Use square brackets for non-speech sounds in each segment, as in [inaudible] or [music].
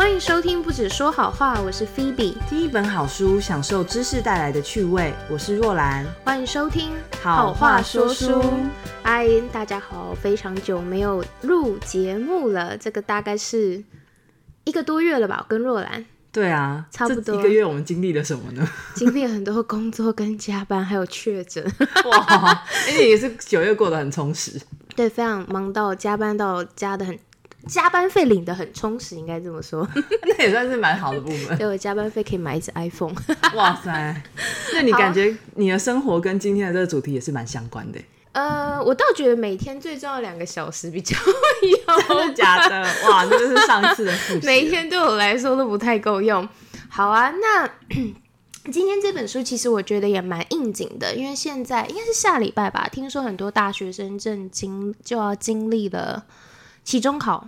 欢迎收听不止说好话，我是 Phoebe。听一本好书，享受知识带来的趣味。我是若兰。欢迎收听好话说书。嗨，大家好，非常久没有录节目了，这个大概是一个多月了吧？跟若兰。对啊，差不多一个月，我们经历了什么呢？经历了很多工作跟加班，还有确诊。[laughs] 哇，而且也是九月过得很充实。对，非常忙到加班到加的很，加班费领的很充实，应该这么说。[laughs] 那也算是蛮好的部分。[laughs] 对，我加班费可以买一只 iPhone。[laughs] 哇塞，那你感觉你的生活跟今天的这个主题也是蛮相关的？呃，我倒觉得每天最重要两个小时比较有，真的假的？哇，这就是上次的复习。每天对我来说都不太够用。好啊，那 [clears throat] 今天这本书其实我觉得也蛮应景的，因为现在应该是下礼拜吧，听说很多大学生正经就要经历了期中考。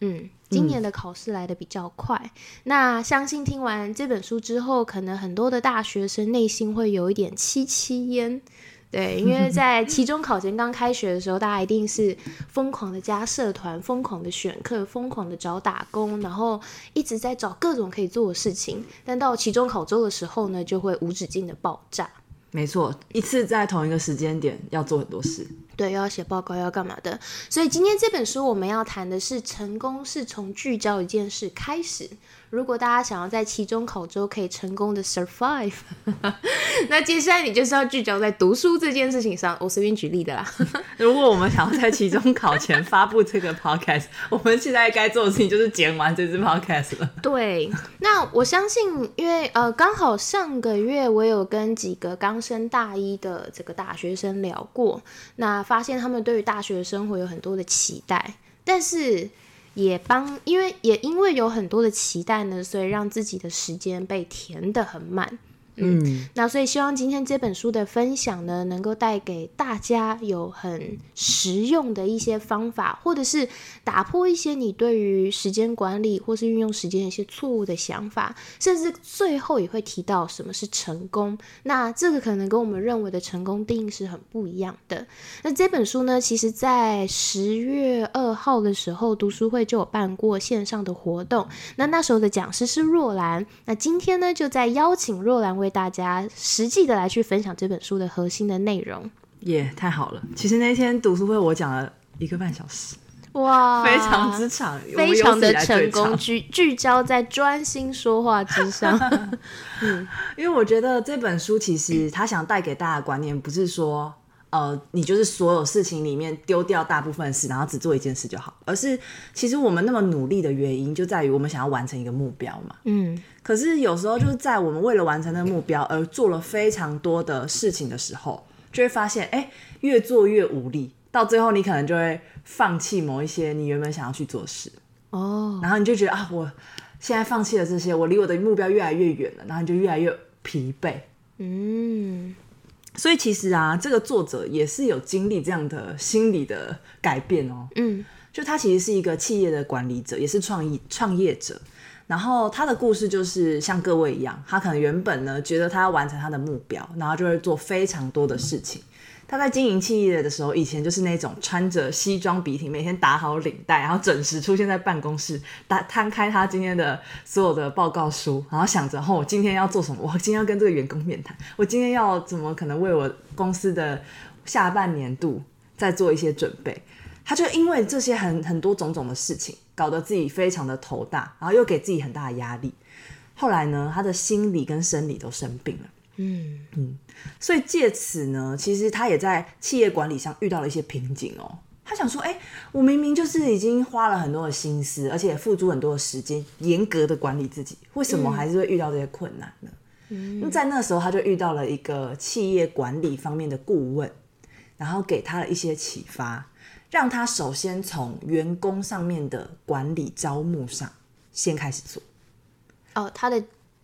嗯，今年的考试来的比较快。那相信听完这本书之后，可能很多的大学生内心会有一点戚戚焉。对，因为在 [laughs] 期中考前刚开学的时候，大家一定是疯狂的加社团，疯狂的选课，疯狂的找打工，然后一直在找各种可以做的事情。但到期中考周的时候呢，就会无止境的爆炸。没错，一次在同一个时间点要做很多事。对，又要写报告，要干嘛的？所以今天这本书我们要谈的是，成功是从聚焦一件事开始。如果大家想要在期中考周可以成功的 survive，[laughs] 那接下来你就是要聚焦在读书这件事情上。我随便举例的啦。[laughs] 如果我们想要在期中考前发布这个 podcast，[laughs] 我们现在该做的事情就是剪完这支 podcast 了。对，那我相信，因为呃，刚好上个月我有跟几个刚升大一的这个大学生聊过，那发现他们对于大学生活有很多的期待，但是。也帮，因为也因为有很多的期待呢，所以让自己的时间被填得很满。嗯，那所以希望今天这本书的分享呢，能够带给大家有很实用的一些方法，或者是打破一些你对于时间管理或是运用时间的一些错误的想法，甚至最后也会提到什么是成功。那这个可能跟我们认为的成功定义是很不一样的。那这本书呢，其实在十月二号的时候，读书会就有办过线上的活动。那那时候的讲师是若兰。那今天呢，就在邀请若兰。为大家实际的来去分享这本书的核心的内容，也，太好了！其实那天读书会我讲了一个半小时，哇，非常之长，非常的成功，聚聚焦在专心说话之上。[laughs] 嗯，因为我觉得这本书其实他想带给大家的观念，不是说。呃，你就是所有事情里面丢掉大部分事，然后只做一件事就好。而是其实我们那么努力的原因，就在于我们想要完成一个目标嘛。嗯。可是有时候就是在我们为了完成那个目标而做了非常多的事情的时候，就会发现，哎，越做越无力，到最后你可能就会放弃某一些你原本想要去做事。哦。然后你就觉得啊，我现在放弃了这些，我离我的目标越来越远了，然后你就越来越疲惫。嗯。所以其实啊，这个作者也是有经历这样的心理的改变哦。嗯，就他其实是一个企业的管理者，也是创意创业者。然后他的故事就是像各位一样，他可能原本呢觉得他要完成他的目标，然后就会做非常多的事情。他在经营企业的时候，以前就是那种穿着西装笔挺，每天打好领带，然后准时出现在办公室，打摊开他今天的所有的报告书，然后想着，哦，我今天要做什么？我今天要跟这个员工面谈，我今天要怎么可能为我公司的下半年度再做一些准备？他就因为这些很很多种种的事情，搞得自己非常的头大，然后又给自己很大的压力。后来呢，他的心理跟生理都生病了。嗯嗯，所以借此呢，其实他也在企业管理上遇到了一些瓶颈哦。他想说，哎，我明明就是已经花了很多的心思，而且付出很多的时间，严格的管理自己，为什么还是会遇到这些困难呢？嗯，在那时候他就遇到了一个企业管理方面的顾问，然后给他了一些启发，让他首先从员工上面的管理招募上先开始做。哦，他的。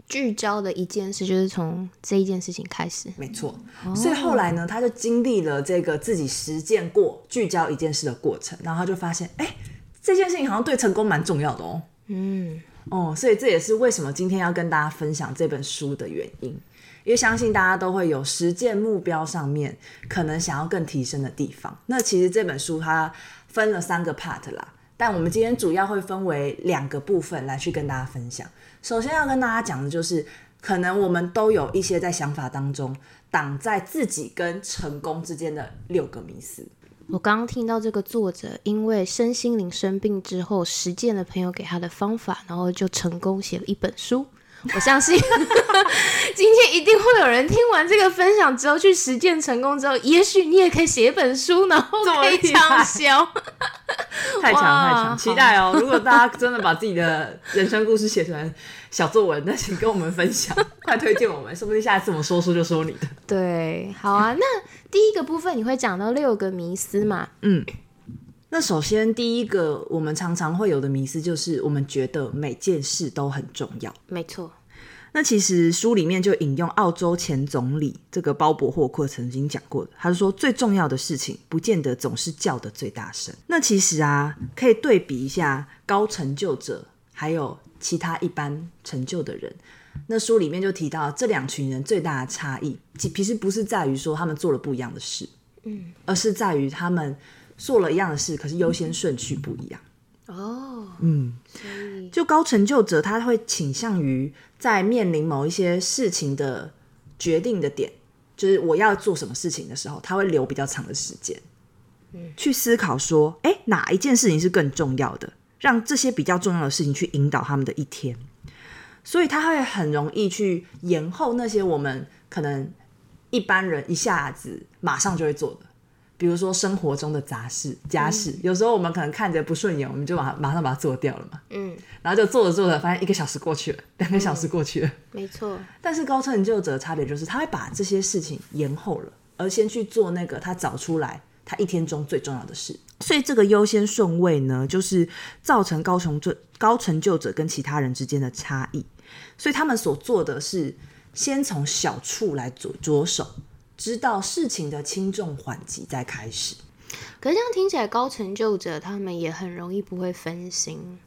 聚焦的一件事，就是从这一件事情开始。没错，所以后来呢，他就经历了这个自己实践过聚焦一件事的过程，然后他就发现，哎，这件事情好像对成功蛮重要的哦。嗯，哦，所以这也是为什么今天要跟大家分享这本书的原因，因为相信大家都会有实践目标上面可能想要更提升的地方。那其实这本书它分了三个 part 啦。但我们今天主要会分为两个部分来去跟大家分享。首先要跟大家讲的就是，可能我们都有一些在想法当中挡在自己跟成功之间的六个迷思。我刚刚听到这个作者因为身心灵生病之后，实践了朋友给他的方法，然后就成功写了一本书。我相信今天一定会有人听完这个分享之后去实践成功之后，也许你也可以写一本书，然后可以畅销。[laughs] 太强太强，期待哦！如果大家真的把自己的人生故事写成小作文，那请跟我们分享，快推荐我们，说不定下一次我们说书就说你的。对，好啊。那第一个部分你会讲到六个迷思嘛？嗯。那首先，第一个我们常常会有的迷思就是，我们觉得每件事都很重要。没错。那其实书里面就引用澳洲前总理这个鲍勃霍克曾经讲过的，他说最重要的事情不见得总是叫的最大声。那其实啊，可以对比一下高成就者还有其他一般成就的人。那书里面就提到这两群人最大的差异，其实不是在于说他们做了不一样的事，嗯，而是在于他们。做了一样的事，可是优先顺序不一样。哦，嗯，就高成就者，他会倾向于在面临某一些事情的决定的点，就是我要做什么事情的时候，他会留比较长的时间，嗯，去思考说，哎，哪一件事情是更重要的，让这些比较重要的事情去引导他们的一天。所以他会很容易去延后那些我们可能一般人一下子马上就会做的。比如说生活中的杂事、家事，有时候我们可能看着不顺眼，我们就把马上把它做掉了嘛。嗯，然后就做着做着，发现一个小时过去了，两个小时过去了。没错。但是高成就者的差别就是，他会把这些事情延后了，而先去做那个他找出来他一天中最重要的事。所以这个优先顺位呢，就是造成高成就高成就者跟其他人之间的差异。所以他们所做的是先从小处来着着手。知道事情的轻重缓急再开始，可是这样听起来，高成就者他们也很容易不会分心。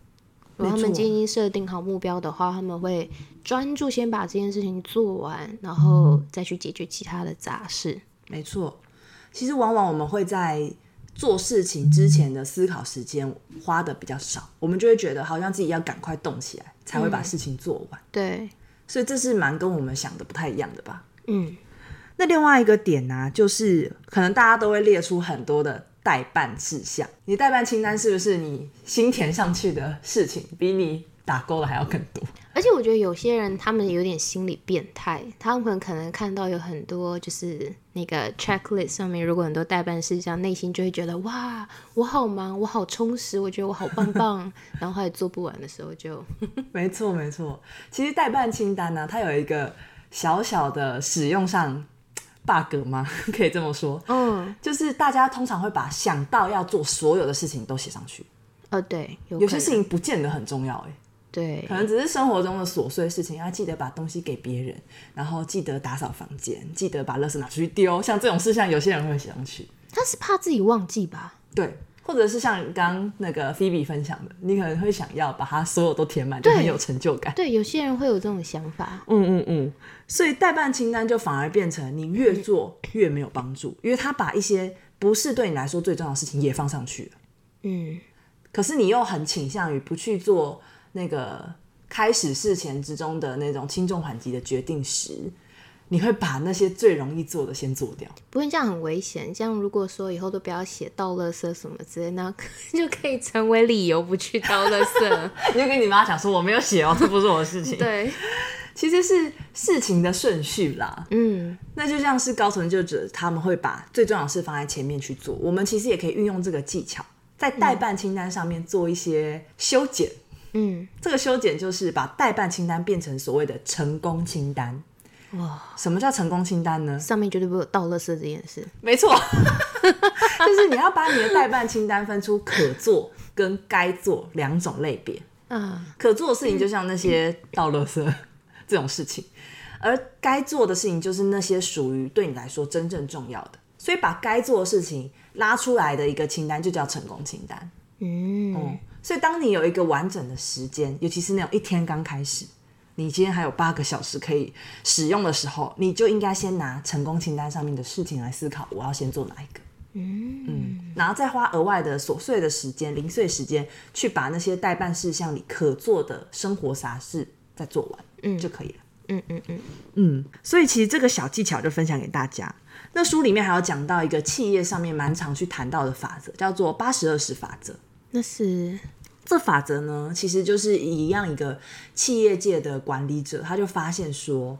如果他们已经设定好目标的话，他们会专注先把这件事情做完，然后再去解决其他的杂事。没错，其实往往我们会在做事情之前的思考时间花的比较少，我们就会觉得好像自己要赶快动起来才会把事情做完。对，所以这是蛮跟我们想的不太一样的吧？嗯。那另外一个点呢，就是可能大家都会列出很多的代办事项。你代办清单是不是你新填上去的事情，比你打勾的还要更多？而且我觉得有些人他们有点心理变态，他们可能看到有很多就是那个 checklist 上面如果很多代办事项，内心就会觉得哇，我好忙，我好充实，我觉得我好棒棒，然后还做不完的时候就 [laughs] 没错没错。其实代办清单呢，它有一个小小的使用上。Bug 吗？[laughs] 可以这么说，嗯，就是大家通常会把想到要做所有的事情都写上去，呃，对，有些事情不见得很重要，哎，对，可能只是生活中的琐碎事情，要记得把东西给别人，然后记得打扫房间，记得把垃圾拿出去丢，像这种事项，有些人会写上去，他是怕自己忘记吧？对。或者是像刚那个菲比分享的，你可能会想要把它所有都填满，就很有成就感。对，有些人会有这种想法。嗯嗯嗯，所以代办清单就反而变成你越做越没有帮助，因为他把一些不是对你来说最重要的事情也放上去了。嗯，可是你又很倾向于不去做那个开始事前之中的那种轻重缓急的决定时。你会把那些最容易做的先做掉，不会这样很危险。这样如果说以后都不要写倒垃圾什么之类，那 [laughs] 就可以成为理由不去倒垃圾。[laughs] 你就跟你妈讲说我没有写哦，这不是我的事情。对，[laughs] 其实是事情的顺序啦。嗯，那就像是高成就者，他们会把最重要的事放在前面去做。我们其实也可以运用这个技巧，在代办清单上面做一些修剪。嗯，这个修剪就是把代办清单变成所谓的成功清单。哇，什么叫成功清单呢？上面绝对不会有倒垃圾这件事。没错，[laughs] 就是你要把你的代办清单分出可做跟该做两种类别。嗯，可做的事情就像那些倒垃圾这种事情，而该做的事情就是那些属于对你来说真正重要的。所以把该做的事情拉出来的一个清单就叫成功清单。嗯，所以当你有一个完整的时间，尤其是那种一天刚开始。你今天还有八个小时可以使用的时候，你就应该先拿成功清单上面的事情来思考，我要先做哪一个？嗯嗯，然后再花额外的琐碎的时间、零碎时间，去把那些代办事项里可做的生活杂事再做完，嗯，就可以了。嗯嗯嗯，嗯，所以其实这个小技巧就分享给大家。那书里面还有讲到一个企业上面蛮常去谈到的法则，叫做八十二十法则。那是这法则呢，其实就是一样一个企业界的管理者，他就发现说，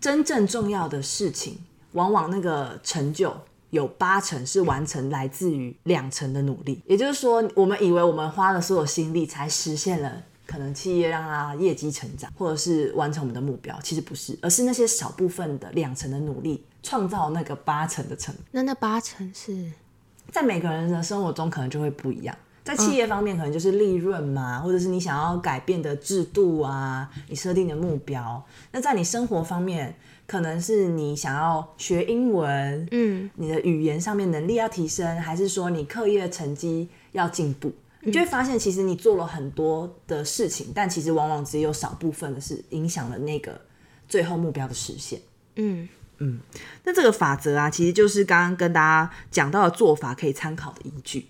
真正重要的事情，往往那个成就有八成是完成来自于两成的努力。也就是说，我们以为我们花了所有心力才实现了可能企业让它业绩成长，或者是完成我们的目标，其实不是，而是那些少部分的两成的努力，创造那个八成的成。那那八成是在每个人的生活中可能就会不一样。在企业方面，可能就是利润嘛，或者是你想要改变的制度啊，你设定的目标。那在你生活方面，可能是你想要学英文，嗯，你的语言上面能力要提升，还是说你课业成绩要进步？你就会发现，其实你做了很多的事情，但其实往往只有少部分的是影响了那个最后目标的实现。嗯那这个法则啊，其实就是刚刚跟大家讲到的做法可以参考的依据。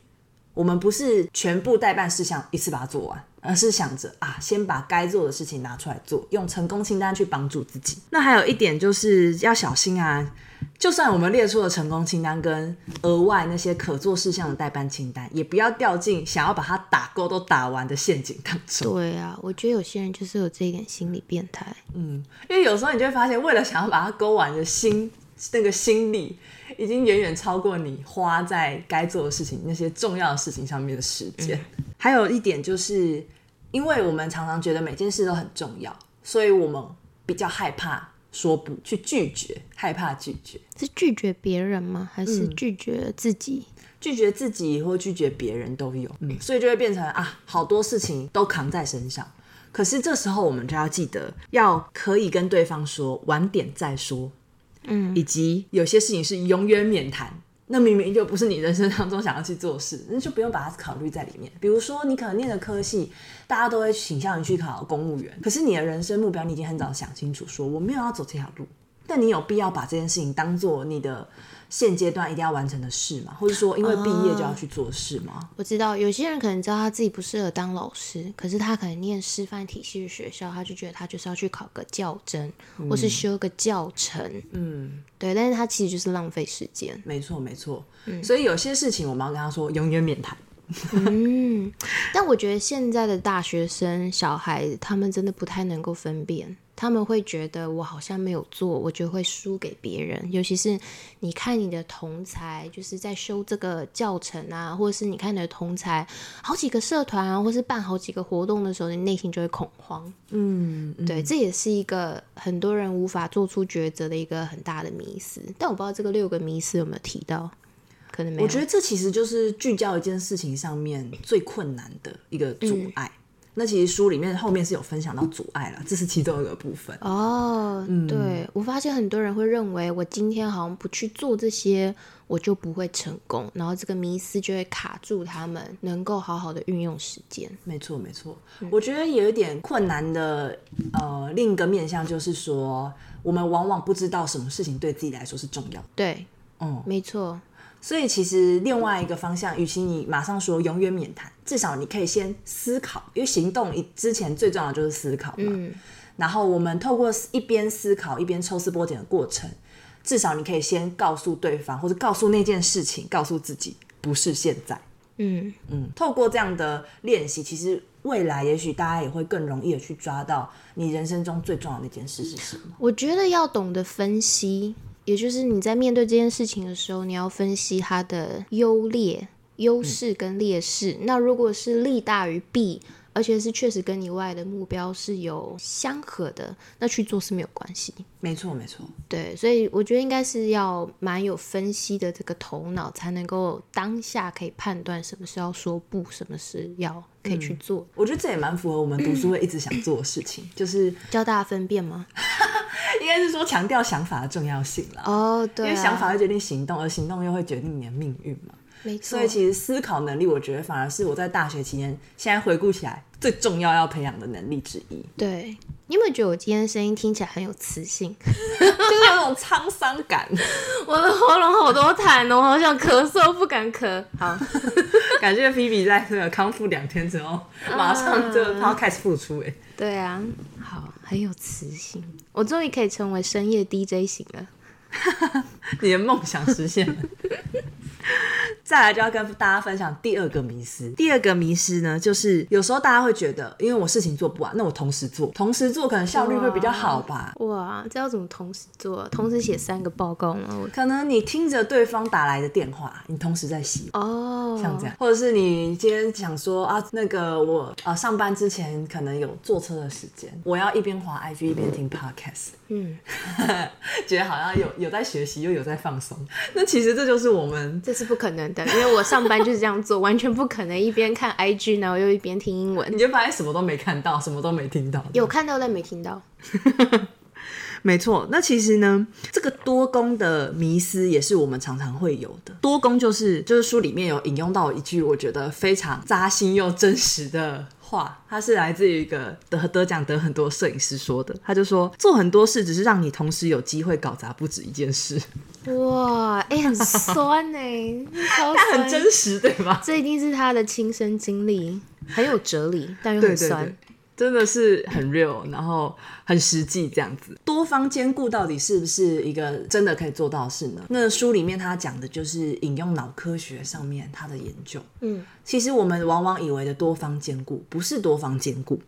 我们不是全部代办事项一次把它做完，而是想着啊，先把该做的事情拿出来做，用成功清单去帮助自己。那还有一点就是要小心啊，就算我们列出了成功清单跟额外那些可做事项的代办清单，也不要掉进想要把它打勾都打完的陷阱当中。对啊，我觉得有些人就是有这一点心理变态。嗯因为有时候你就会发现，为了想要把它勾完的心，那个心力，已经远远超过你花在该做的事情、那些重要的事情上面的时间。还有一点就是，因为我们常常觉得每件事都很重要，所以我们比较害怕说不，去拒绝，害怕拒绝，是拒绝别人吗？还是拒绝自己？拒绝自己或拒绝别人都有。嗯，所以就会变成啊，好多事情都扛在身上。可是这时候我们就要记得，要可以跟对方说晚点再说，嗯，以及有些事情是永远免谈。那明明就不是你人生当中想要去做事，[laughs] 那就不用把它考虑在里面。比如说，你可能念的科系，大家都会倾向于去考公务员，可是你的人生目标你已经很早想清楚，说我没有要走这条路。但你有必要把这件事情当做你的现阶段一定要完成的事吗？或者说，因为毕业就要去做事吗？我知道有些人可能知道他自己不适合当老师，可是他可能念师范体系的学校，他就觉得他就是要去考个教甄，或是修个教程。嗯，对，但是他其实就是浪费时间。没错，没错。所以有些事情我们要跟他说，永远免谈。嗯，[laughs] 但我觉得现在的大学生小孩，他们真的不太能够分辨，他们会觉得我好像没有做，我就会输给别人。尤其是你看你的同才，就是在修这个教程啊，或者是你看你的同才好几个社团啊，或是办好几个活动的时候，你内心就会恐慌。嗯，对，这也是一个很多人无法做出抉择的一个很大的迷思。但我不知道这个六个迷思有没有提到，可能没有。我觉得这其实就是聚焦一件事情上面最困难的一个阻碍。那其实书里面后面是有分享到阻碍了，这是其中一个部分。哦，对，我发现很多人会认为我今天好像不去做这些，我就不会成功，然后这个迷思就会卡住他们能够好好的运用时间。没错，没错。我觉得有一点困难的，呃，另一个面向就是说，我们往往不知道什么事情对自己来说是重要的。对，嗯，没错，所以其实另外一个方向，与其你马上说永远免谈，至少你可以先思考，因为行动一之前最重要的就是思考嘛。嗯，然后我们透过一边思考一边抽丝剥茧的过程，至少你可以先告诉对方，或者告诉那件事情，告诉自己不是现在。嗯，嗯，透过这样的练习，其实未来也许大家也会更容易的去抓到你人生中最重要的那件事是什么。我觉得要懂得分析，也就是你在面对这件事情的时候，你要分析它的优劣、优势跟劣势。那如果是利大于弊，而且是确实跟你未来的目标是有相合的，那去做是没有关系。没错，没错。对，所以我觉得应该是要蛮有分析的这个头脑，才能够当下可以判断什么是要说不，什么是要可以去做，我觉得这也蛮符合我们读书会一直想做的事情，[coughs] 就是教大家分辨吗？[laughs] 应该是说强调想法的重要性啦。哦，对、啊，因为想法会决定行动，而行动又会决定你的命运嘛。没错。所以其实思考能力，我觉得反而是我在大学期间，现在回顾起来最重要要培养的能力之一。对，你有没有觉得我今天声音听起来很有磁性？[laughs] 就是有种沧桑感，[laughs] 我的喉咙好多痰哦，好想咳嗽，不敢咳。好，[laughs] 感觉菲比在那个康复两天之后，马上就他要开始复出哎。对啊，好，很有磁性，我终于可以成为深夜 DJ 型了。[laughs] 你的梦想实现了。[laughs] 再来就要跟大家分享第二个迷思。第二个迷思呢，就是有时候大家会觉得，因为我事情做不完，那我同时做，同时做可能效率会比较好吧？哇，这要怎么同时做？同时写三个报告吗？可能你听着对方打来的电话，你同时在写哦，像这样，或者是你今天想说啊，那个我啊上班之前可能有坐车的时间，我要一边滑 IG 一边听 Podcast，嗯，[laughs] 觉得好像有有在学习又有在放松。[laughs] 那其实这就是我们，这是不可能的。因为我上班就是这样做，完全不可能一边看 IG 然后又一边听英文。你就发现什么都没看到，什么都没听到。有看到但没听到。[laughs] 没错，那其实呢，这个多功的迷思也是我们常常会有的。多功就是就是书里面有引用到一句我觉得非常扎心又真实的话，它是来自于一个得得奖得很多摄影师说的。他就说，做很多事只是让你同时有机会搞砸不止一件事。哇，哎，很酸呢，他 [laughs] 很真实，对吧？这一定是他的亲身经历，很有哲理，但又很酸。真的是很 real，然后很实际这样子。多方兼顾到底是不是一个真的可以做到的事呢？那书里面他讲的就是引用脑科学上面他的研究。嗯，其实我们往往以为的多方兼顾不是多方兼顾，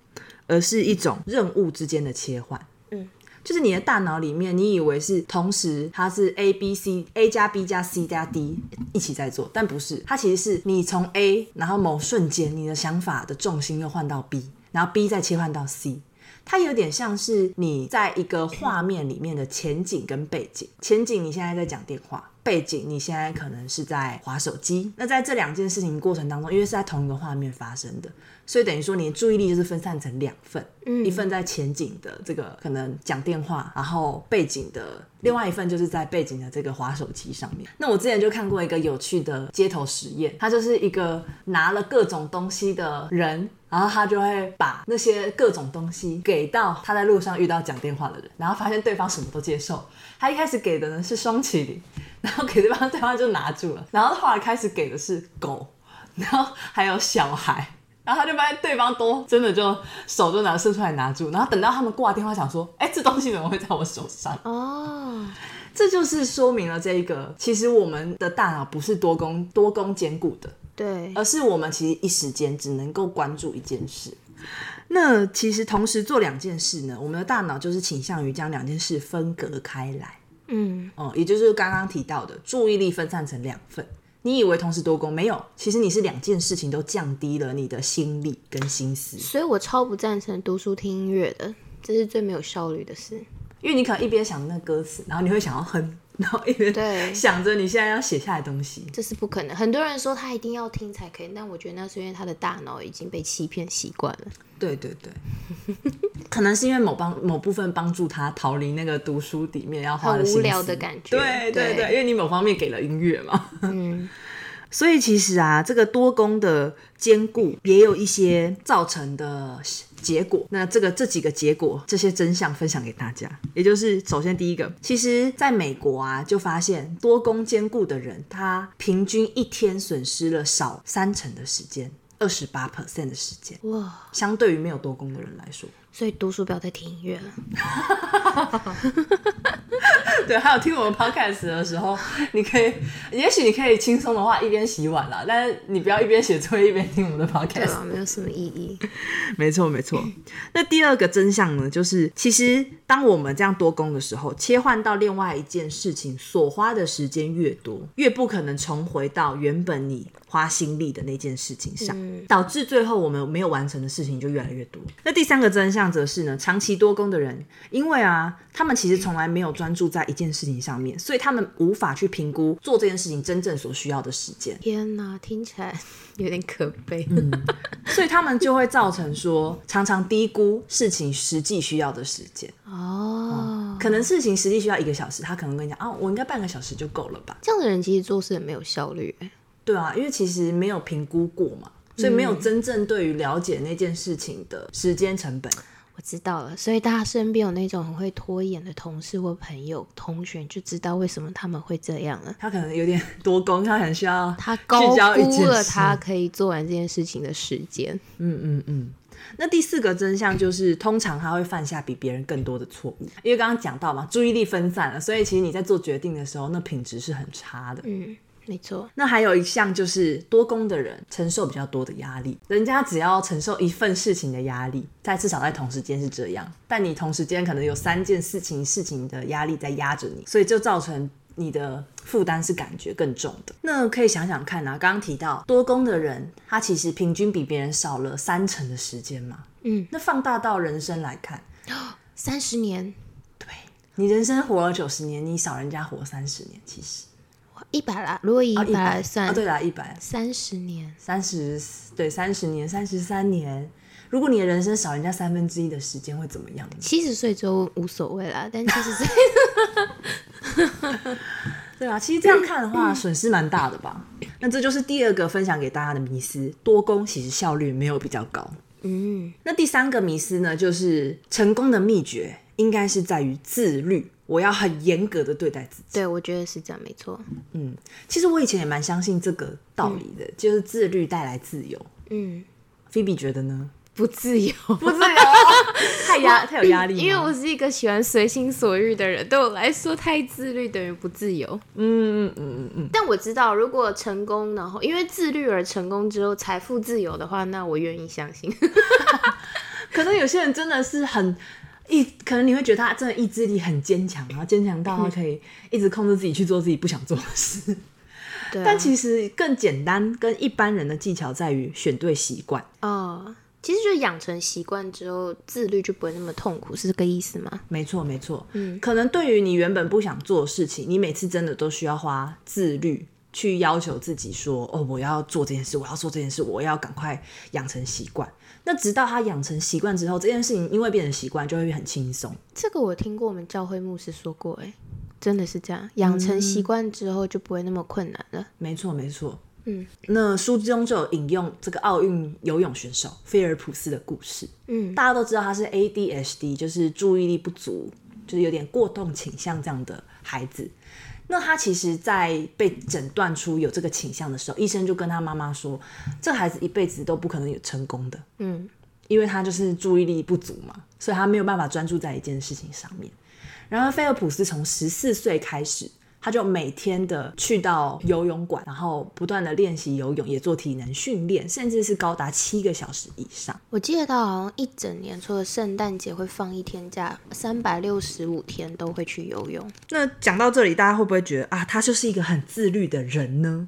而是一种任务之间的切换。嗯，就是你的大脑里面，你以为是同时它是 A B C A 加 B 加 C 加 D 一起在做，但不是，它其实是你从 A，然后某瞬间你的想法的重心又换到 B。然后 B 再切换到 C，它有点像是你在一个画面里面的前景跟背景。前景你现在在讲电话，背景你现在可能是在划手机。那在这两件事情过程当中，因为是在同一个画面发生的，所以等于说你的注意力就是分散成两份，嗯一份在前景的这个可能讲电话，然后背景的另外一份就是在背景的这个划手机上面。那我之前就看过一个有趣的街头实验，它就是一个拿了各种东西的人。然后他就会把那些各种东西给到他在路上遇到讲电话的人，然后发现对方什么都接受。他一开始给的呢是双麒麟，然后给对方，对方就拿住了。然后后来开始给的是狗，[laughs] 然后还有小孩，然后他就发现对方都真的就手就拿伸出来拿住。然后等到他们挂电话，想说：“哎，这东西怎么会在我手上？”哦，这就是说明了这一个，其实我们的大脑不是多功多功兼顾的。对，而是我们其实一时间只能够关注一件事。那其实同时做两件事呢，我们的大脑就是倾向于将两件事分隔开来。嗯，哦，也就是刚刚提到的注意力分散成两份。你以为同时多功没有？其实你是两件事情都降低了你的心力跟心思。所以我超不赞成读书听音乐的，这是最没有效率的事。因为你可能一边想那歌词，然后你会想要哼。然后一边想着你现在要写下来东西，这是不可能。很多人说他一定要听才可以，但我觉得那是因为他的大脑已经被欺骗习惯了。对对对，[laughs] 可能是因为某帮某部分帮助他逃离那个读书里面要花的无聊的感觉。对对对，因为你某方面给了音乐嘛。嗯。所以其实啊，这个多功的兼顾也有一些造成的结果。那这个这几个结果，这些真相分享给大家。也就是首先第一个，其实在美国啊，就发现多功兼顾的人，他平均一天损失了少三成的时间，二十八 percent 的时间。哇，相对于没有多功的人来说。所以读书不要再听音乐了。[laughs] 对，还有听我们 podcast 的时候，你可以，也许你可以轻松的话一边洗碗啦，但是你不要一边写作业一边听我们的 podcast，没有什么意义。[laughs] 没错，没错。那第二个真相呢，就是其实当我们这样多工的时候，切换到另外一件事情所花的时间越多，越不可能重回到原本你花心力的那件事情上，导致最后我们没有完成的事情就越来越多。那第三个真相。则是呢，长期多工的人，因为啊，他们其实从来没有专注在一件事情上面，所以他们无法去评估做这件事情真正所需要的时间。天哪，听起来有点可悲。嗯，所以他们就会造成说，常常低估事情实际需要的时间。哦，可能事情实际需要一个小时，他可能跟你讲啊，我应该半个小时就够了吧？这样的人其实做事很没有效率。对啊，因为其实没有评估过嘛，所以没有真正对于了解那件事情的时间成本。我知道了，所以大家身边有那种很会拖延的同事或朋友、同学，就知道为什么他们会这样了。他可能有点多功，他很需要他高估了他可以做完这件事情的时间。嗯嗯嗯。那第四个真相就是，通常他会犯下比别人更多的错误，因为刚刚讲到嘛，注意力分散了，所以其实你在做决定的时候，那品质是很差的。嗯，没错。那还有一项就是多工的人承受比较多的压力，人家只要承受一份事情的压力，在至少在同时间是这样，但你同时间可能有三件事情事情的压力在压着你，所以就造成你的负担是感觉更重的。那可以想想看啊，刚刚提到多工的人，他其实平均比别人少了三成的时间嘛。嗯，那放大到人生来看，[gasps] 三十年，对你人生活了九十年，你少人家活三十年，其实一百啦。如果以一啊百来算，啊，对啦，一百三十年。三十对三十年，三十三年。如果你的人生少人家三分之一的时间，会怎么样？七十岁之后无所谓啦，但七十岁 [laughs] [laughs] 对啊，其实这样看的话，损失蛮大的吧。那这就是第二个分享给大家的迷思：多工其实效率没有比较高。嗯，那第三个迷思呢，就是成功的秘诀应该是在于自律，我要很严格的对待自己。对，我觉得是这样，没错。嗯，其实我以前也蛮相信这个道理的，就是自律带来自由。嗯，菲比觉得呢？[laughs] 不自由，不自由，太压太有压力。因为我是一个喜欢随心所欲的人，对我来说，太自律等于不自由。嗯嗯嗯嗯嗯，但我知道，如果成功，然后因为自律而成功之后财富自由的话，那我愿意相信。[laughs] 可能有些人真的是很意，可能你会觉得他真的意志力很坚强，然后坚强到他可以一直控制自己去做自己不想做的事。对啊、但其实更简单，跟一般人的技巧在于选对习惯。哦，其实就养成习惯之后，自律就不会那么痛苦，是这个意思吗？没错，没错。嗯，可能对于你原本不想做的事情，你每次真的都需要花自律去要求自己说：“哦，我要做这件事，我要做这件事，我要赶快养成习惯。”那直到他养成习惯之后，这件事情因为变成习惯，就会很轻松。这个我听过我们教会牧师说过，哎，真的是这样，养成习惯之后就不会那么困难了。没错，没错。嗯，那书中就有引用这个奥运游泳选手菲尔普斯的故事。嗯，大家都知道他是 ADHD，就是注意力不足，就是有点过动倾向这样的孩子。那他其实，在被诊断出有这个倾向的时候，医生就跟他妈妈说，这孩子一辈子都不可能有成功的。嗯，因为他就是注意力不足嘛，所以他没有办法专注在一件事情上面。然而，菲尔普斯从十四岁开始，他就每天的去到游泳馆，然后不断的练习游泳，也做体能训练，甚至是高达七个小时以上。我记得他好像一整年除了圣诞节会放一天假，三百六十五天都会去游泳。那讲到这里，大家会不会觉得啊，他就是一个很自律的人呢？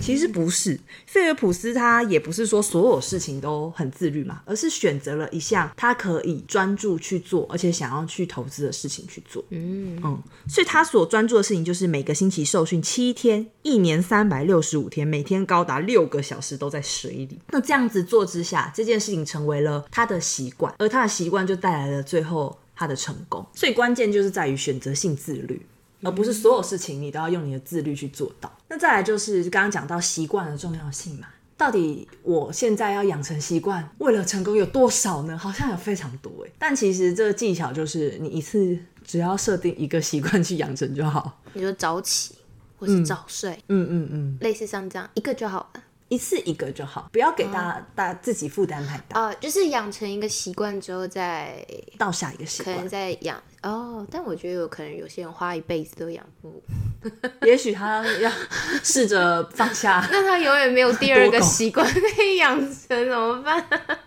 其实不是，费尔普斯他也不是说所有事情都很自律嘛，而是选择了一项他可以专注去做，而且想要去投资的事情去做。嗯，嗯，所以他所专注的事情就是每个星期受训七天，一年三百六十五天，每天高达六个小时都在水里。那这样子做之下，这件事情成为了他的习惯，而他的习惯就带来了最后他的成功。最关键就是在于选择性自律。而不是所有事情你都要用你的自律去做到。那再来就是刚刚讲到习惯的重要性嘛，到底我现在要养成习惯，为了成功有多少呢？好像有非常多诶。但其实这个技巧就是你一次只要设定一个习惯去养成就好。你说早起或是早睡，嗯嗯嗯，类似像这样一个就好了。一次一个就好，不要给大家、大家自己负担太大。啊、就是养成一个习惯之后再，到下一个习可能惯，再养哦。但我觉得有可能有些人花一辈子都养不，[laughs] 也许他要试着放下。[laughs] 那他永远没有第二个习惯可以养成，怎么办？[laughs]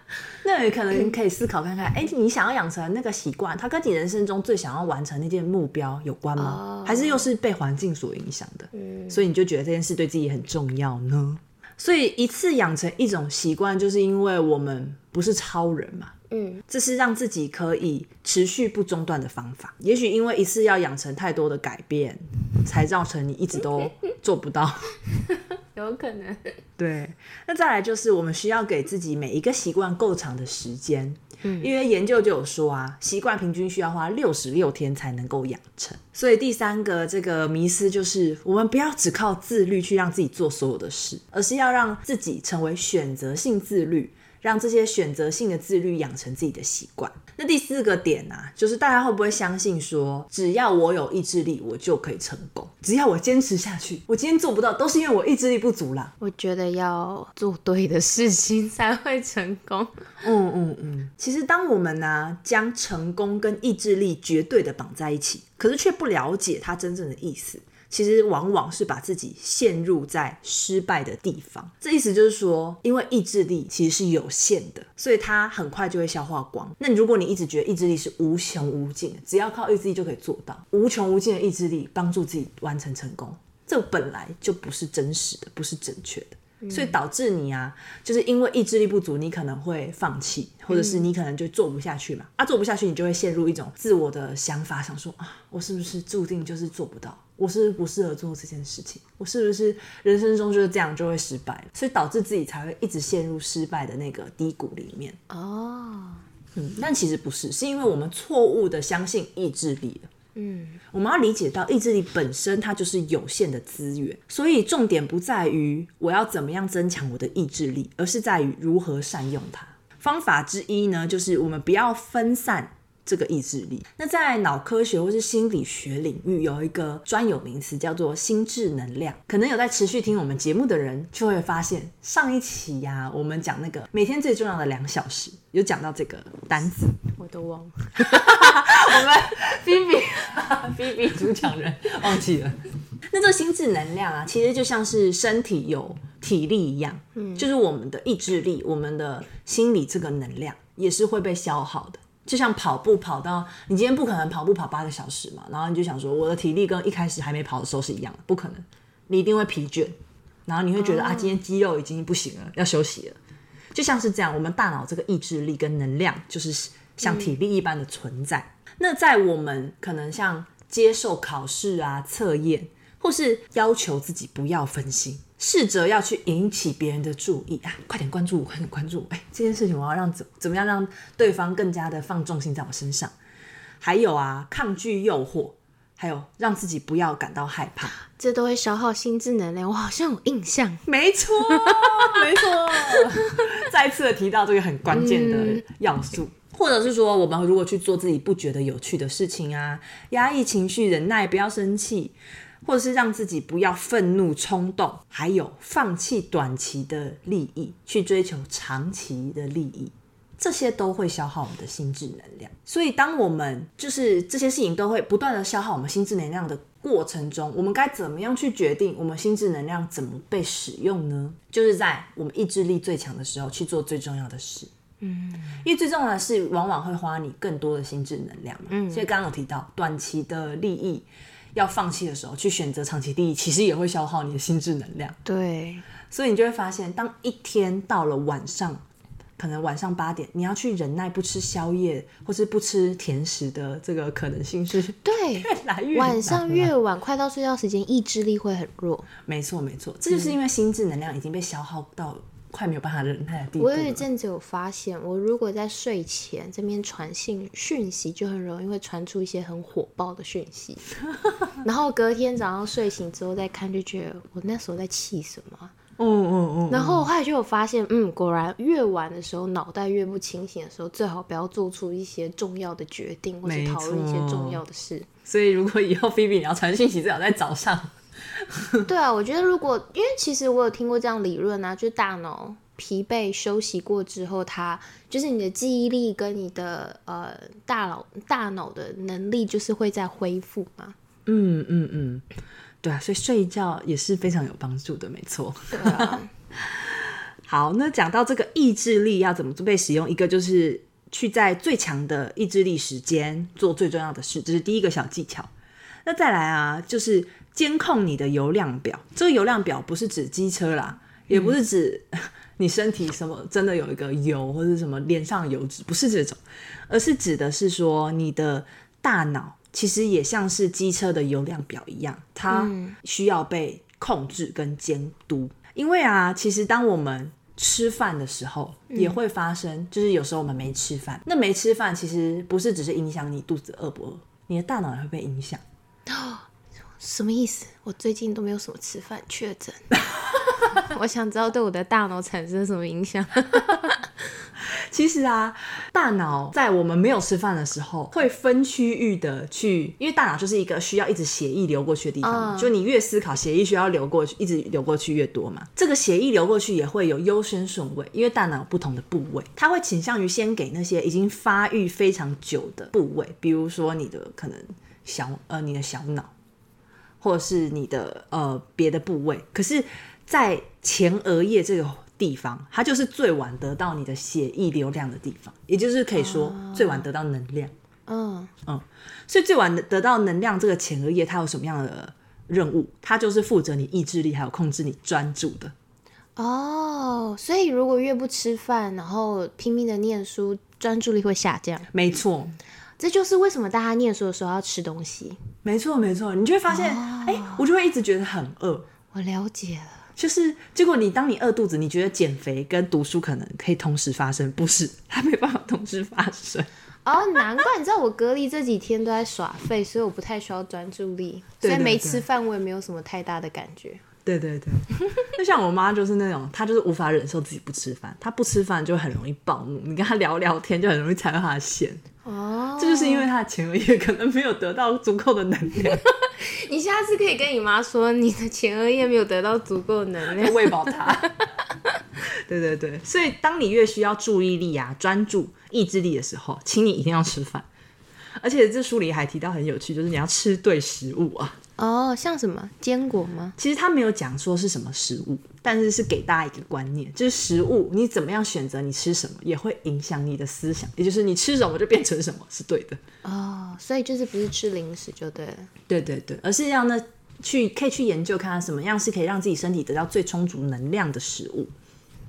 那也可能可以思考看看，哎、你想要养成那个习惯，它跟你人生中最想要完成那件目标有关吗？哦还是又是被环境所影响的？嗯所以你就觉得这件事对自己很重要呢？所以一次养成一种习惯，就是因为我们不是超人嘛，嗯，这是让自己可以持续不中断的方法。也许因为一次要养成太多的改变，才造成你一直都 [laughs] 做不到。[laughs] 有可能。对，那再来就是我们需要给自己每一个习惯够长的时间，嗯，因为研究就有说啊，习惯平均需要花六十六天才能够养成。所以第三个这个迷思就是，我们不要只靠自律去让自己做所有的事，而是要让自己成为选择性自律。让这些选择性的自律养成自己的习惯。那第四个点呢，就是大家会不会相信说，只要我有意志力，我就可以成功？只要我坚持下去，我今天做不到，都是因为我意志力不足啦。我觉得要做对的事情才会成功。嗯嗯嗯。其实，当我们呢将成功跟意志力绝对的绑在一起，可是却不了解它真正的意思。其实往往是把自己陷入在失败的地方。这意思就是说，因为意志力其实是有限的，所以它很快就会消化光。那如果你一直觉得意志力是无穷无尽的，只要靠意志力就可以做到无穷无尽的意志力帮助自己完成成功，这本来就不是真实的，不是正确的。所以导致你啊，就是因为意志力不足，你可能会放弃，或者是你可能就做不下去嘛。啊，做不下去，你就会陷入一种自我的想法，想说啊，我是不是注定就是做不到？我是不适合做这件事情？我是不是人生中就是这样就会失败？所以导致自己才会一直陷入失败的那个低谷里面。哦，嗯，但其实不是，是因为我们错误的相信意志力了。嗯，我们要理解到意志力本身它就是有限的资源，所以重点不在于我要怎么样增强我的意志力，而是在于如何善用它。方法之一呢，就是我们不要分散。这个意志力，那在脑科学或是心理学领域有一个专有名词叫做心智能量。可能有在持续听我们节目的人就会发现，上一期呀，我们讲那个每天最重要的两小时，有讲到这个单词，我都忘了。[laughs] 我们 B B B B 主讲人忘记了。那这个心智能量啊，其实就像是身体有体力一样，嗯，就是我们的意志力，我们的心理这个能量也是会被消耗的。就像跑步跑到你今天不可能跑步跑八个小时嘛，然后你就想说我的体力跟一开始还没跑的时候是一样的，不可能，你一定会疲倦，然后你会觉得啊今天肌肉已经不行了，要休息了，就像是这样，我们大脑这个意志力跟能量就是像体力一般的存在。那在我们可能像接受考试啊测验，或是要求自己不要分心。试着要去引起别人的注意啊！快点关注我，快点关注我！哎，这件事情我要让怎怎么样让对方更加的放重心在我身上？还有啊，抗拒诱惑，还有让自己不要感到害怕，这都会消耗心智能量。我好像有印象，没错，没错。再次的提到这个很关键的要素，或者是说，我们如果去做自己不觉得有趣的事情啊，压抑情绪，忍耐，不要生气。或者是让自己不要愤怒冲动，还有放弃短期的利益，去追求长期的利益，这些都会消耗我们的心智能量。所以，当我们就是这些事情都会不断的消耗我们心智能量的过程中，我们该怎么样去决定我们心智能量怎么被使用呢？就是在我们意志力最强的时候去做最重要的事。嗯，因为最重要的是往往会花你更多的心智能量嘛。嗯，所以刚刚有提到短期的利益。要放弃的时候，去选择长期利益，其实也会消耗你的心智能量。对，所以你就会发现，当一天到了晚上，可能晚上八点，你要去忍耐不吃宵夜或是不吃甜食的这个可能性是，对，[laughs] 越来越晚上越晚，快到睡觉时间，意志力会很弱。没错，没错，这就是因为心智能量已经被消耗到。快没有办法忍耐的地步。我有一阵子有发现，我如果在睡前这边传信讯息，就很容易会传出一些很火爆的讯息，[laughs] 然后隔天早上睡醒之后再看，就觉得我那时候在气什么。嗯嗯嗯。然后后来就有发现，嗯，果然越晚的时候，脑袋越不清醒的时候，最好不要做出一些重要的决定，或者讨论一些重要的事。所以如果以后菲比你要传讯息，最好在早上。[laughs] 对啊，我觉得如果因为其实我有听过这样理论啊，就是大脑疲惫休息过之后，它就是你的记忆力跟你的呃大脑大脑的能力就是会在恢复嘛。嗯嗯嗯，对啊，所以睡觉也是非常有帮助的，没错。对啊。[laughs] 好，那讲到这个意志力要怎么被使用，一个就是去在最强的意志力时间做最重要的事，这是第一个小技巧。那再来啊，就是监控你的油量表。这个油量表不是指机车啦，也不是指 [laughs] 你身体什么真的有一个油或者什么脸上油脂，不是这种，而是指的是说你的大脑其实也像是机车的油量表一样，它需要被控制跟监督。因为啊，其实当我们吃饭的时候，也会发生，就是有时候我们没吃饭，那没吃饭其实不是只是影响你肚子饿不饿，你的大脑也会被影响。[gasps] 什么意思？我最近都没有什么吃饭，确诊。[laughs] 我想知道对我的大脑产生什么影响。[laughs] 其实啊，大脑在我们没有吃饭的时候，会分区域的去，因为大脑就是一个需要一直血液流过去的地方，嗯就你越思考，血液需要流过去，一直流过去越多嘛。这个血液流过去也会有优先顺位，因为大脑有不同的部位，它会倾向于先给那些已经发育非常久的部位，比如说你的可能小呃你的小脑，或者是你的呃别的部位。可是，在前额叶这个地方，它就是最晚得到你的血液流量的地方，也就是可以说最晚得到能量。嗯，所以最晚得到能量这个前额叶，它有什么样的任务？它就是负责你意志力还有控制你专注的。哦，所以如果越不吃饭，然后拼命的念书，专注力会下降。没错，这就是为什么大家念书的时候要吃东西。没错，没错，你就会发现，哎、我就会一直觉得很饿。我了解了。就是结果，你当你饿肚子，你觉得减肥跟读书可能可以同时发生，不是？它没办法同时发生。哦，难怪你知道我隔离这几天都在耍废，所以我不太需要专注力，所以没吃饭我也没有什么太大的感觉。对对对，[laughs] 就像我妈就是那种，她就是无法忍受自己不吃饭，她不吃饭就很容易暴怒，你跟她聊聊天就很容易踩到她的线，哦，这就是因为他的前额叶可能没有得到足够的能量，[laughs] 你下次可以跟你妈说，你的前额叶没有得到足够能量。喂饱它。[laughs] 对对对，所以当你越需要注意力啊、专注、意志力的时候，请你一定要吃饭。而且这书里还提到很有趣，就是你要吃对食物啊。哦，像什么坚果吗？其实他没有讲说是什么食物，但是是给大家一个观念，就是食物你怎么样选择你吃什么，也会影响你的思想，也就是你吃什么就变成什么，是对的。哦，所以就是不是吃零食就对了。对对对，而是要呢去可以去研究看看什么样是可以让自己身体得到最充足能量的食物。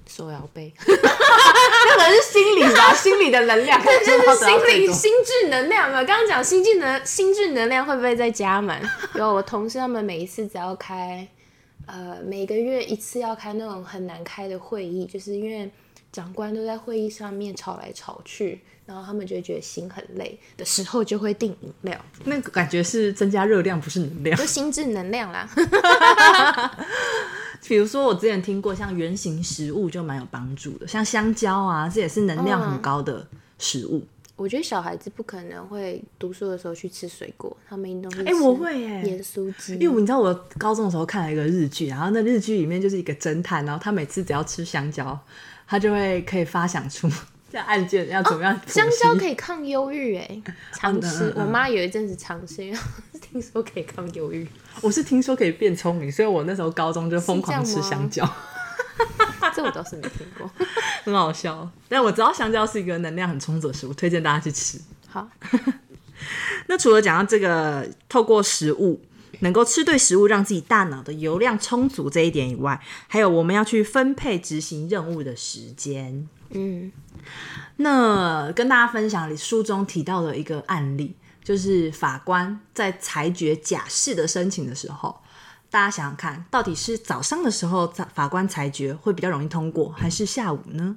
手摇杯，[laughs] 那可能是心理吧，[laughs] 心理的能量，这就是是 [laughs] 心理心智能量嘛？刚刚讲心智能心智能量会不会再加满？有我同事他们每一次只要开，呃，每个月一次要开那种很难开的会议，就是因为长官都在会议上面吵来吵去，然后他们就会觉得心很累的时候，就会订饮料，那个感觉是增加热量，不是能量就。心智能量啦。比如说，我之前听过像圆形食物就蛮有帮助的，像香蕉啊，这也是能量很高的食物。我觉得小孩子不可能会读书的时候去吃水果，他们一定都是哎、我会耶、盐酥鸡，因为你知道我高中的时候看了一个日剧，然后那日剧里面就是一个侦探，然后他每次只要吃香蕉，他就会可以发想出这案件要怎么样、哦香蕉可以抗忧郁哎，[laughs] 常吃。我妈有一阵子常吃，因为听说可以抗忧郁。[laughs] 我是听说可以变聪明，所以我那时候高中就疯狂吃香蕉，[laughs] 这我倒是没听过。很好笑。但我知道香蕉是一个能量很充足的食物，推荐大家去吃。好，那除了讲到这个透过食物能够吃对食物，让自己大脑的油量充足这一点以外，还有我们要去分配执行任务的时间。嗯，那跟大家分享书中提到的一个案例，就是法官在裁决假释的申请的时候，大家想想看，到底是早上的时候法官裁决会比较容易通过，还是下午呢？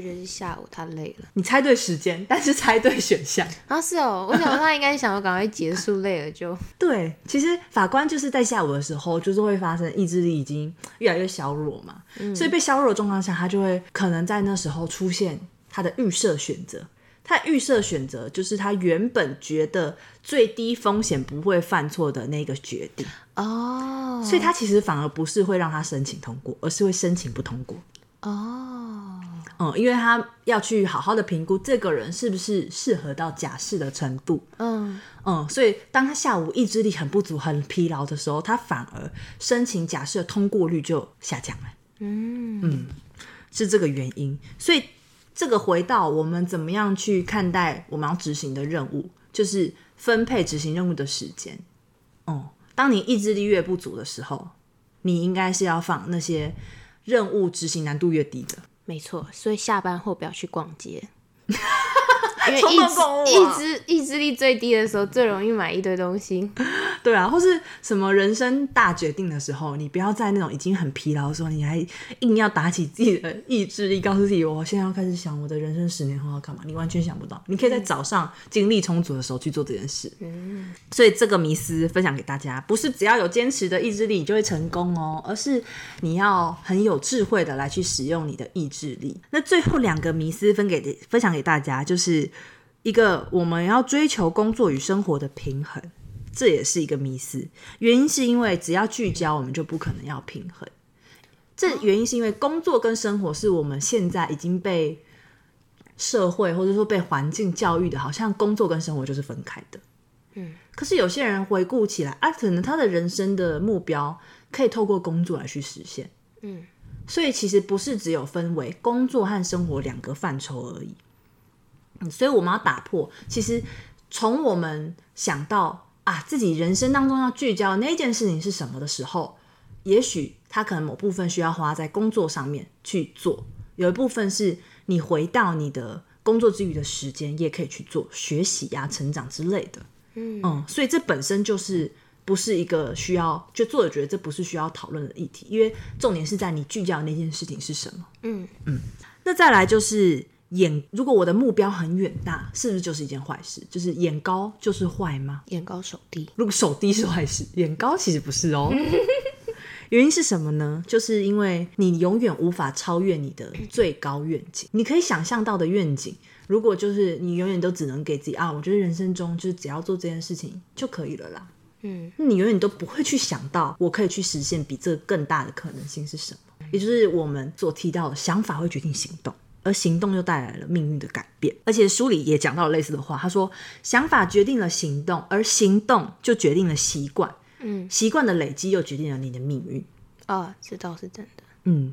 我觉得是下午他累了。你猜对时间，但是猜对选项。啊，是哦，我想说他应该想要赶快结束，累了就。[laughs] 对，其实法官就是在下午的时候，就是会发生意志力已经 [tsk] 越来越削弱嘛，所以被削弱的状况下，他就会可能在那时候出现他的预设选择。他的预设选择就是他原本觉得最低风险不会犯错的那个决定，哦，所以他其实反而不是会让他申请通过，而是会申请不通过。哦，嗯，因为他要去好好的评估这个人是不是适合到假释的程度。嗯，嗯，所以当他下午意志力很不足、很疲劳的时候，他反而申请假释的通过率就下降了。嗯是这个原因。所以这个回到我们怎么样去看待我们要执行的任务，就是分配执行任务的时间。哦、当你意志力越不足的时候，你应该是要放那些任务执行难度越低的。没错，所以下班后不要去逛街。[laughs] 因为意志意志意志力最低的时候，最容易买一堆东西。[laughs] 对啊，或是什么人生大决定的时候，你不要在那种已经很疲劳的时候，你还硬要打起自己的意志力，告诉自己我现在要开始想我的人生十年后要干嘛，你完全想不到。你可以在早上精力充足的时候去做这件事。所以这个迷思分享给大家，不是只要有坚持的意志力你就会成功哦，而是你要很有智慧的来去使用你的意志力。那最后两个迷思分给分享给大家，就是一个我们要追求工作与生活的平衡。这也是一个迷思，原因是因为只要聚焦，我们就不可能要平衡。这原因是因为工作跟生活是我们现在已经被社会或者说被环境教育的，好像工作跟生活就是分开的。嗯，可是有些人回顾起来，啊，可能他的人生的目标可以透过工作来去实现。嗯，所以其实不是只有分为工作和生活两个范畴而已。嗯，所以我们要打破，其实从我们想到。啊，自己人生当中要聚焦那件事情是什么的时候，也许他可能某部分需要花在工作上面去做，有一部分是你回到你的工作之余的时间，也可以去做学习呀、成长之类的。嗯嗯，所以这本身就是不是一个需要，就作者觉得这不是需要讨论的议题，因为重点是在你聚焦那件事情是什么。嗯嗯，那再来就是。眼，如果我的目标很远大，是不是就是一件坏事？就是眼高就是坏吗？眼高手低，如果手低是坏事，[laughs] 眼高其实不是哦。[laughs] 原因是什么呢？就是因为你永远无法超越你的最高愿景。你可以想象到的愿景，如果就是你永远都只能给自己啊，我觉得人生中就是只要做这件事情就可以了啦。嗯，你永远都不会去想到我可以去实现比这更大的可能性是什么？也就是我们所提到的想法会决定行动。而行动又带来了命运的改变，而且书里也讲到了类似的话。他说：“想法决定了行动，而行动就决定了习惯。嗯，习惯的累积又决定了你的命运。啊，这倒是真的。嗯，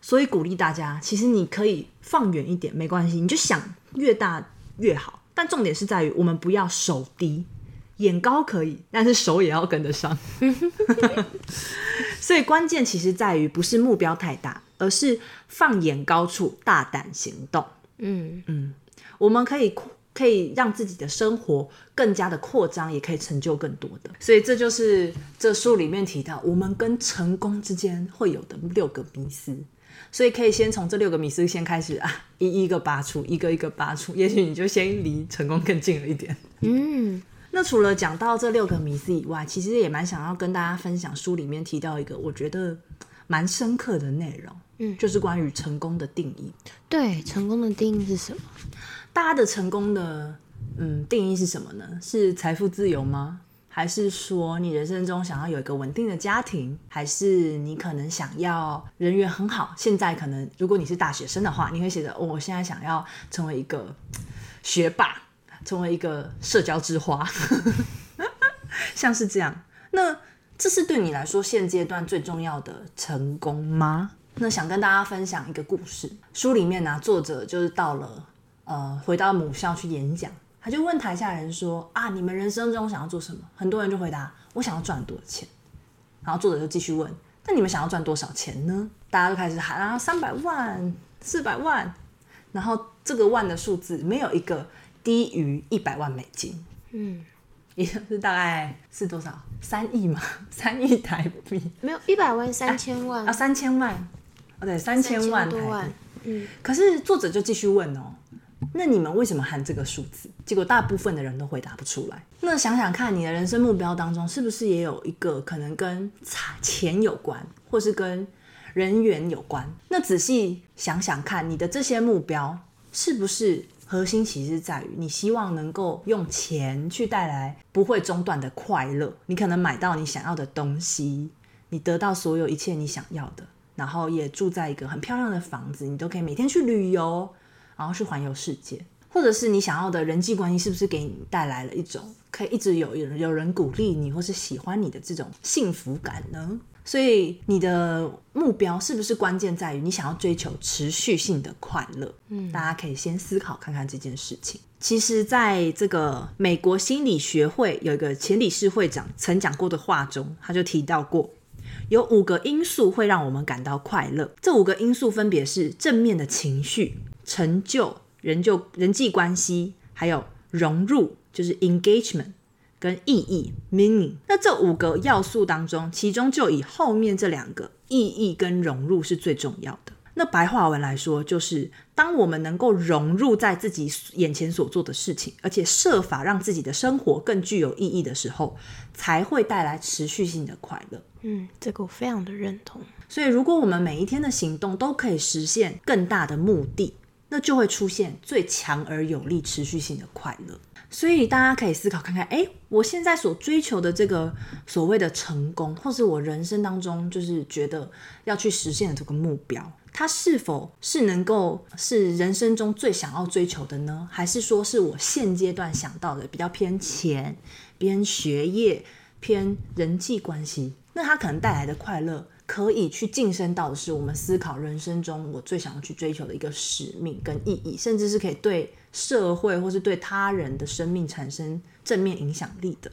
所以鼓励大家，其实你可以放远一点，没关系，你就想越大越好。但重点是在于，我们不要手低，眼高可以，但是手也要跟得上。[laughs] 所以关键其实在于，不是目标太大。”而是放眼高处，大胆行动。嗯嗯，我们可以可以让自己的生活更加的扩张，也可以成就更多的。所以这就是这书里面提到，我们跟成功之间会有的六个迷思。所以可以先从这六个迷思先开始啊，一一个拔出，一个一个拔出，也许你就先离成功更近了一点。嗯，[laughs] 那除了讲到这六个迷思以外，其实也蛮想要跟大家分享书里面提到一个，我觉得蛮深刻的内容。嗯，就是关于成功的定义。对，成功的定义是什么？大家的成功的嗯定义是什么呢？是财富自由吗？还是说你人生中想要有一个稳定的家庭？还是你可能想要人缘很好？现在可能如果你是大学生的话，你会写着我现在想要成为一个学霸，成为一个社交之花，[laughs] 像是这样。那这是对你来说现阶段最重要的成功吗？那想跟大家分享一个故事。书里面呢，作者就是到了呃，回到母校去演讲，他就问台下人说：“啊，你们人生中想要做什么？”很多人就回答：“我想要赚多少钱。”然后作者就继续问：“那你们想要赚多少钱呢？”大家就开始喊啊，三百万、四百万，然后这个万的数字没有一个低于一百万美金。嗯，[laughs] 也就是大概是多少？三亿嘛，三亿台币？没有一百万、三千万啊，三千万。对，三千万台币。嗯，可是作者就继续问哦，那你们为什么喊这个数字？结果大部分的人都回答不出来。那想想看，你的人生目标当中，是不是也有一个可能跟钱有关，或是跟人缘有关？那仔细想想看，你的这些目标是不是核心其实在于你希望能够用钱去带来不会中断的快乐？你可能买到你想要的东西，你得到所有一切你想要的。然后也住在一个很漂亮的房子，你都可以每天去旅游，然后去环游世界，或者是你想要的人际关系，是不是给你带来了一种可以一直有有有人鼓励你，或是喜欢你的这种幸福感呢？所以你的目标是不是关键在于你想要追求持续性的快乐？嗯，大家可以先思考看看这件事情。其实，在这个美国心理学会有一个前理事会长曾讲过的话中，他就提到过。有五个因素会让我们感到快乐，这五个因素分别是正面的情绪、成就、人就人际关系，还有融入，就是 engagement，跟意义 meaning。那这五个要素当中，其中就以后面这两个意义跟融入是最重要的。那白话文来说，就是当我们能够融入在自己眼前所做的事情，而且设法让自己的生活更具有意义的时候，才会带来持续性的快乐。嗯，这个我非常的认同。所以，如果我们每一天的行动都可以实现更大的目的，那就会出现最强而有力、持续性的快乐。所以，大家可以思考看看，哎，我现在所追求的这个所谓的成功，或是我人生当中就是觉得要去实现的这个目标。它是否是能够是人生中最想要追求的呢？还是说是我现阶段想到的比较偏钱、偏学业、偏人际关系？那它可能带来的快乐，可以去晋升到的是我们思考人生中我最想要去追求的一个使命跟意义，甚至是可以对社会或是对他人的生命产生正面影响力的。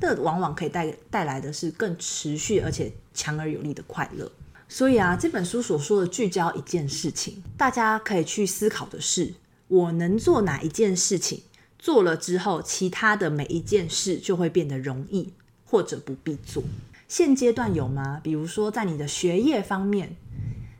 那往往可以带带来的是更持续而且强而有力的快乐。所以啊，这本书所说的聚焦一件事情，大家可以去思考的是：我能做哪一件事情？做了之后，其他的每一件事就会变得容易，或者不必做。现阶段有吗？比如说，在你的学业方面，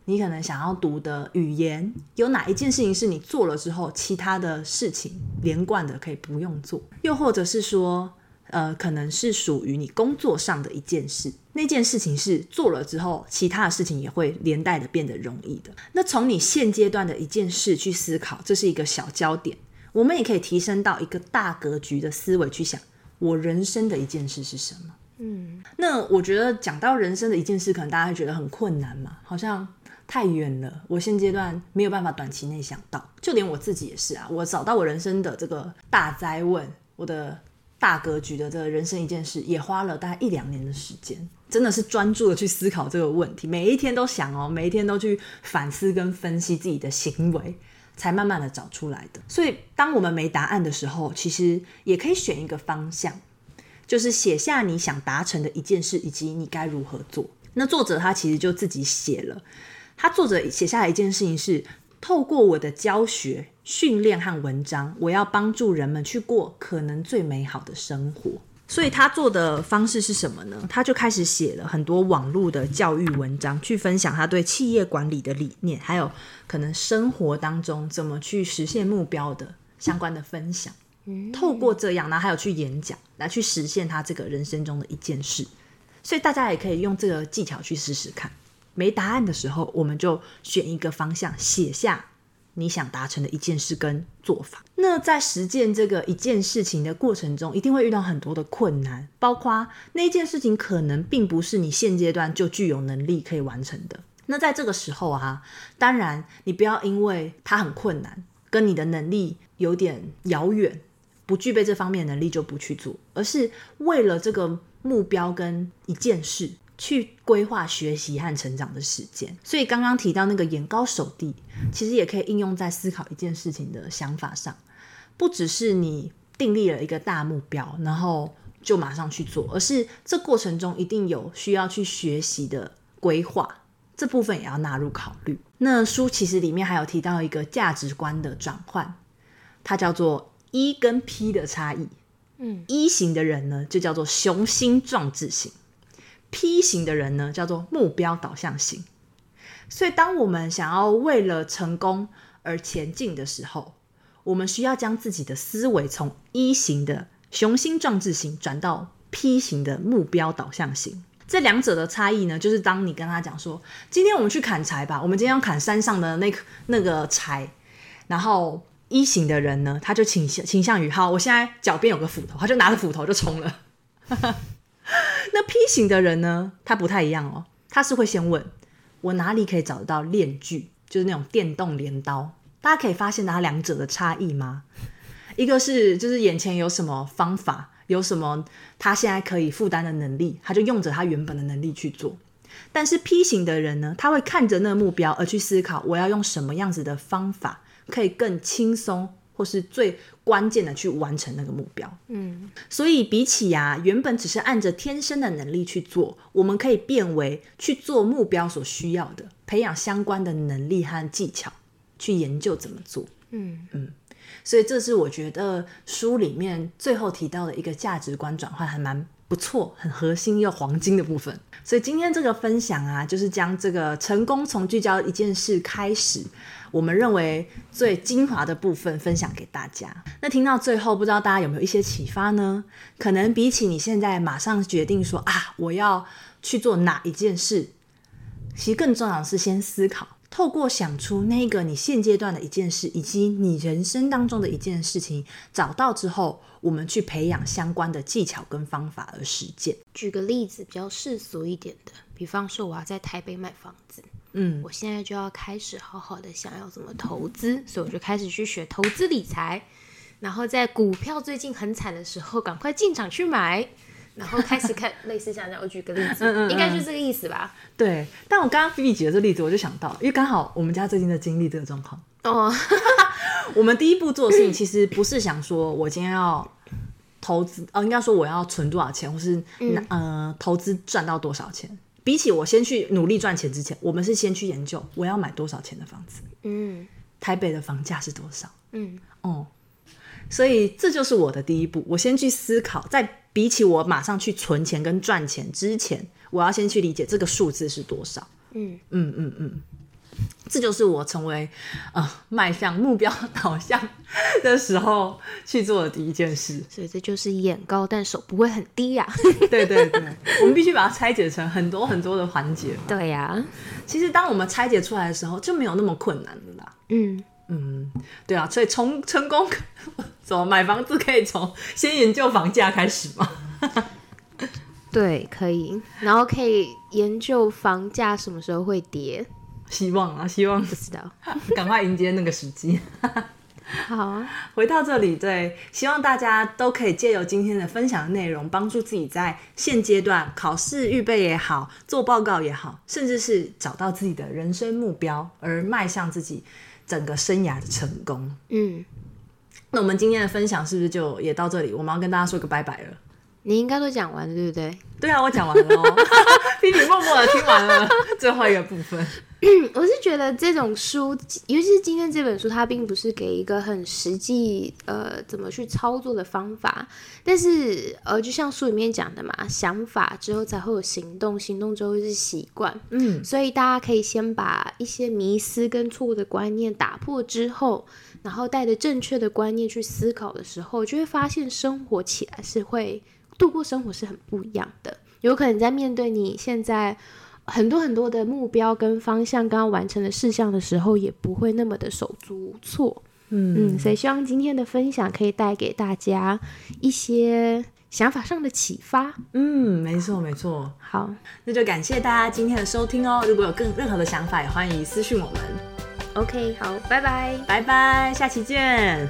你可能想要读的语言，有哪一件事情是你做了之后，其他的事情连贯的可以不用做？又或者是说？呃，可能是属于你工作上的一件事，那件事情是做了之后，其他的事情也会连带的变得容易的。那从你现阶段的一件事去思考，这是一个小焦点。我们也可以提升到一个大格局的思维去想，我人生的一件事是什么？嗯，那我觉得讲到人生的一件事，可能大家会觉得很困难嘛，好像太远了。我现阶段没有办法短期内想到，就连我自己也是啊。我找到我人生的这个大灾问，我的。大格局的这个人生一件事，也花了大概一两年的时间，真的是专注的去思考这个问题，每一天都想哦，每一天都去反思跟分析自己的行为，才慢慢的找出来的。所以，当我们没答案的时候，其实也可以选一个方向，就是写下你想达成的一件事，以及你该如何做。那作者他其实就自己写了，他作者写下来一件事情是。透过我的教学、训练和文章，我要帮助人们去过可能最美好的生活。所以他做的方式是什么呢？他就开始写了很多网络的教育文章，去分享他对企业管理的理念，还有可能生活当中怎么去实现目标的相关的分享。透过这样，然后，还有去演讲，来去实现他这个人生中的一件事。所以大家也可以用这个技巧去试试看。没答案的时候，我们就选一个方向，写下你想达成的一件事跟做法。那在实践这个一件事情的过程中，一定会遇到很多的困难，包括那件事情可能并不是你现阶段就具有能力可以完成的。那在这个时候啊，当然你不要因为它很困难，跟你的能力有点遥远，不具备这方面能力就不去做，而是为了这个目标跟一件事。去规划学习和成长的时间，所以刚刚提到那个眼高手低，其实也可以应用在思考一件事情的想法上。不只是你订立了一个大目标，然后就马上去做，而是这过程中一定有需要去学习的规划，这部分也要纳入考虑。那书其实里面还有提到一个价值观的转换，它叫做 E 跟 P 的差异。嗯，E 型的人呢，就叫做雄心壮志型。P 型的人呢，叫做目标导向型。所以，当我们想要为了成功而前进的时候，我们需要将自己的思维从一型的雄心壮志型转到 P 型的目标导向型。这两者的差异呢，就是当你跟他讲说：“今天我们去砍柴吧，我们今天要砍山上的那那个柴。”然后一型的人呢，他就倾向倾向于：“好，我现在脚边有个斧头，他就拿着斧头就冲了。” [laughs] 那 P 型的人呢？他不太一样哦，他是会先问我哪里可以找得到链锯，就是那种电动镰刀。大家可以发现他两者的差异吗？一个是就是眼前有什么方法，有什么他现在可以负担的能力，他就用着他原本的能力去做。但是 P 型的人呢，他会看着那个目标而去思考，我要用什么样子的方法可以更轻松。或是最关键的去完成那个目标，嗯，所以比起啊，原本只是按着天生的能力去做，我们可以变为去做目标所需要的，培养相关的能力和技巧，去研究怎么做，嗯嗯。所以这是我觉得书里面最后提到的一个价值观转换，还蛮不错，很核心又黄金的部分。所以今天这个分享啊，就是将这个成功从聚焦一件事开始，我们认为最精华的部分分享给大家。那听到最后，不知道大家有没有一些启发呢？可能比起你现在马上决定说啊，我要去做哪一件事，其实更重要的是先思考。透过想出那个你现阶段的一件事，以及你人生当中的一件事情，找到之后，我们去培养相关的技巧跟方法而实践。举个例子，比较世俗一点的，比方说我要在台北买房子，嗯，我现在就要开始好好的想要怎么投资，所以我就开始去学投资理财，然后在股票最近很惨的时候，赶快进场去买。然后开始看 [laughs] 类似像这样，我举个例子，应该就是这个意思吧？对。但我刚刚菲菲举的这例子，我就想到，因为刚好我们家最近在经历这个状况。哦，[laughs] [laughs] 我们第一步做的事情，其实不是想说我今天要投资，哦，应该说我要存多少钱，或是呃投资赚到多少钱。比起我先去努力赚钱之前，我们是先去研究我要买多少钱的房子。嗯，台北的房价是多少？嗯，哦，所以这就是我的第一步，我先去思考，在。比起我马上去存钱跟赚钱之前，我要先去理解这个数字是多少。嗯嗯嗯嗯，这就是我成为呃迈向目标导向的时候去做的第一件事。所以这就是眼高但手不会很低呀。[laughs] 对对对，我们必须把它拆解成很多很多的环节。对呀，其实当我们拆解出来的时候，就没有那么困难了啦。嗯。嗯，对啊，所以从成功 [laughs] 怎么买房子可以从先研究房价开始吗？[laughs] 对，可以，然后可以研究房价什么时候会跌。希望啊，希望不知道，[laughs] 赶快迎接那个时机。[laughs] 好啊，回到这里，对，希望大家都可以借由今天的分享的内容，帮助自己在现阶段考试预备也好，做报告也好，甚至是找到自己的人生目标，而迈向自己。整个生涯的成功，嗯，那我们今天的分享是不是就也到这里？我们要跟大家说个拜拜了。你应该都讲完了，对不对？对啊，我讲完了哦。[laughs] 皮皮默默的听完了最后一个部分。[clears throat] 我是觉得这种书，尤其是今天这本书，它并不是给一个很实际，呃，怎么去操作的方法。但是，呃，就像书里面讲的嘛，想法之后才会有行动，行动之后是习惯。嗯，所以大家可以先把一些迷思跟错误的观念打破之后，然后带着正确的观念去思考的时候，就会发现生活起来是会度过生活是很不一样的。有可能在面对你现在。很多很多的目标跟方向刚刚完成的事项的时候，也不会那么的手足无措。嗯嗯，所以希望今天的分享可以带给大家一些想法上的启发。嗯，没错没错。好，那就感谢大家今天的收听哦。如果有更任何的想法，也欢迎私讯我们。OK，好，拜拜，拜拜，下期见。